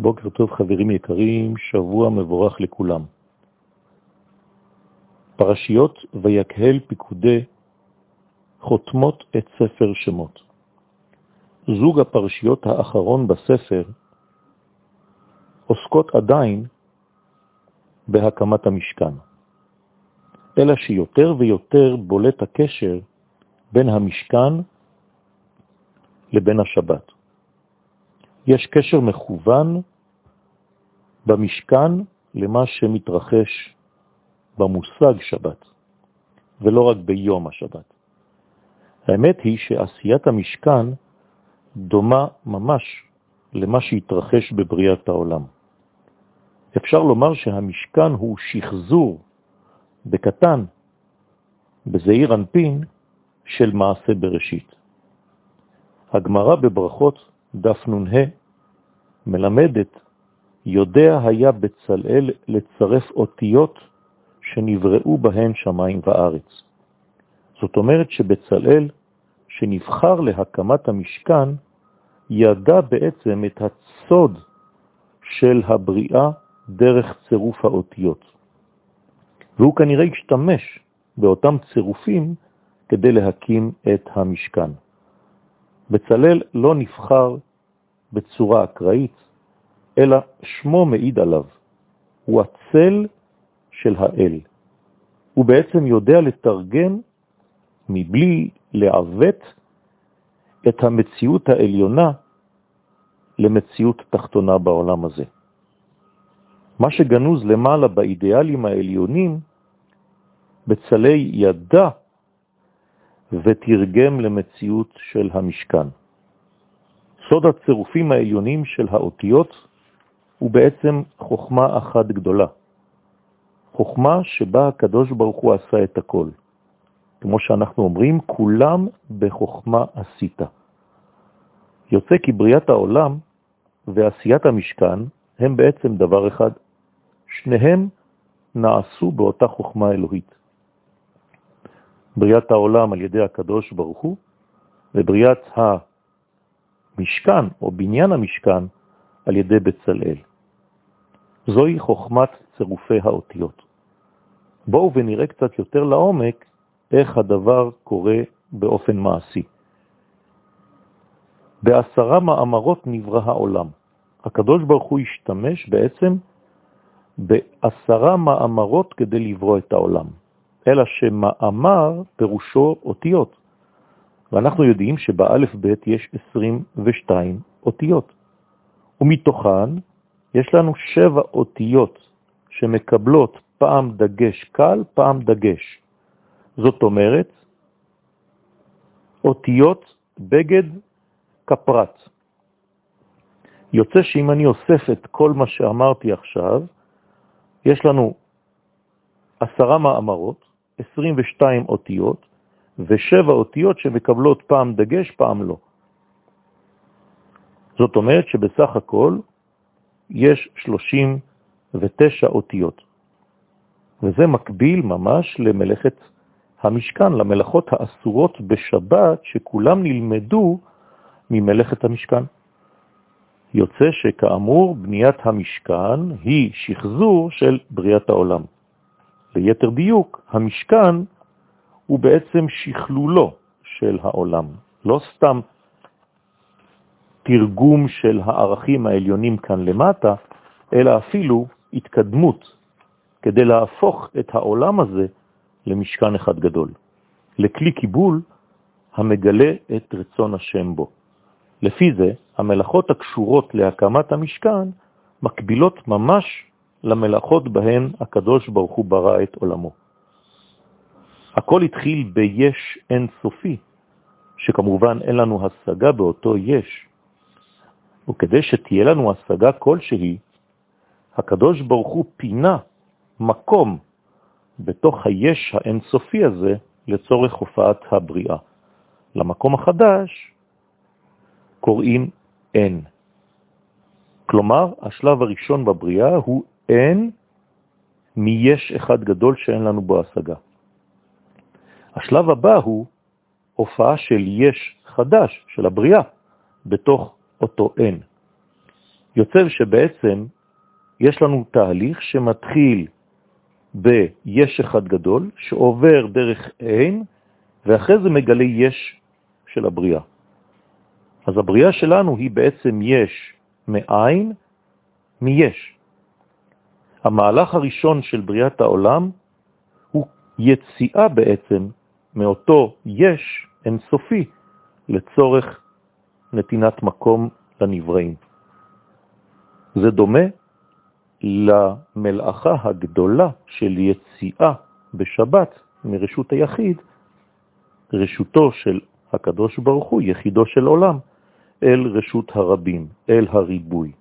בוקר טוב חברים יקרים, שבוע מבורך לכולם. פרשיות ויקהל פיקודי חותמות את ספר שמות. זוג הפרשיות האחרון בספר עוסקות עדיין בהקמת המשכן, אלא שיותר ויותר בולט הקשר בין המשכן לבין השבת. יש קשר מכוון במשכן למה שמתרחש במושג שבת, ולא רק ביום השבת. האמת היא שעשיית המשכן דומה ממש למה שהתרחש בבריאת העולם. אפשר לומר שהמשכן הוא שחזור בקטן, בזעיר אנפין, של מעשה בראשית. הגמרא בברכות דף נ"ה מלמדת, יודע היה בצלאל לצרף אותיות שנבראו בהן שמיים וארץ. זאת אומרת שבצלאל, שנבחר להקמת המשכן, ידע בעצם את הצוד של הבריאה דרך צירוף האותיות. והוא כנראה השתמש באותם צירופים כדי להקים את המשכן. בצלאל לא נבחר בצורה אקראית, אלא שמו מעיד עליו. הוא הצל של האל. הוא בעצם יודע לתרגם מבלי לעוות את המציאות העליונה למציאות תחתונה בעולם הזה. מה שגנוז למעלה באידיאלים העליונים, בצלי ידע ותרגם למציאות של המשכן. סוד הצירופים העליונים של האותיות הוא בעצם חוכמה אחת גדולה. חוכמה שבה הקדוש ברוך הוא עשה את הכל. כמו שאנחנו אומרים, כולם בחוכמה עשית. יוצא כי בריאת העולם ועשיית המשכן הם בעצם דבר אחד. שניהם נעשו באותה חוכמה אלוהית. בריאת העולם על ידי הקדוש ברוך הוא, ובריאת המשכן או בניין המשכן על ידי בצלאל. זוהי חוכמת צירופי האותיות. בואו ונראה קצת יותר לעומק איך הדבר קורה באופן מעשי. בעשרה מאמרות נברא העולם. הקדוש ברוך הוא השתמש בעצם בעשרה מאמרות כדי לברוא את העולם. אלא שמאמר פירושו אותיות. ואנחנו יודעים שבאלף בית יש 22 אותיות, ומתוכן יש לנו שבע אותיות שמקבלות פעם דגש קל, פעם דגש. זאת אומרת, אותיות בגד כפרט. יוצא שאם אני אוסף את כל מה שאמרתי עכשיו, יש לנו עשרה מאמרות, 22 אותיות, ושבע אותיות שמקבלות פעם דגש, פעם לא. זאת אומרת שבסך הכל יש 39 אותיות. וזה מקביל ממש למלאכת המשכן, למלאכות האסורות בשבת, שכולם נלמדו ממלאכת המשכן. יוצא שכאמור בניית המשכן היא שחזור של בריאת העולם. ליתר דיוק, המשכן הוא בעצם שכלולו של העולם, לא סתם תרגום של הערכים העליונים כאן למטה, אלא אפילו התקדמות כדי להפוך את העולם הזה למשכן אחד גדול, לכלי קיבול המגלה את רצון השם בו. לפי זה, המלאכות הקשורות להקמת המשכן מקבילות ממש למלאכות בהן הקדוש ברוך הוא ברא את עולמו. הכל התחיל ביש אין סופי, שכמובן אין לנו השגה באותו יש. וכדי שתהיה לנו השגה כלשהי, הקדוש ברוך הוא פינה מקום בתוך היש האינסופי הזה לצורך הופעת הבריאה. למקום החדש קוראים אין. כלומר, השלב הראשון בבריאה הוא אין מיש אחד גדול שאין לנו בו השגה. השלב הבא הוא הופעה של יש חדש, של הבריאה, בתוך אותו אין. יוצא שבעצם יש לנו תהליך שמתחיל ביש אחד גדול, שעובר דרך אין, ואחרי זה מגלה יש של הבריאה. אז הבריאה שלנו היא בעצם יש מאין, מיש. המהלך הראשון של בריאת העולם הוא יציאה בעצם מאותו יש אינסופי לצורך נתינת מקום לנבראים. זה דומה למלאכה הגדולה של יציאה בשבת מרשות היחיד, רשותו של הקדוש ברוך הוא, יחידו של עולם, אל רשות הרבים, אל הריבוי.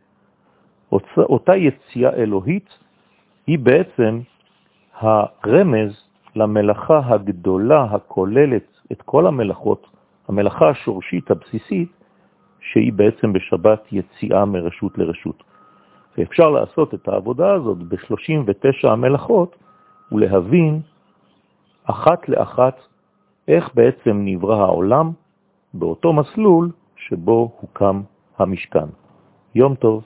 אותה יציאה אלוהית היא בעצם הרמז למלאכה הגדולה הכוללת את כל המלאכות, המלאכה השורשית הבסיסית, שהיא בעצם בשבת יציאה מרשות לרשות. ואפשר לעשות את העבודה הזאת ב-39 המלאכות ולהבין אחת לאחת איך בעצם נברא העולם באותו מסלול שבו הוקם המשכן. יום טוב.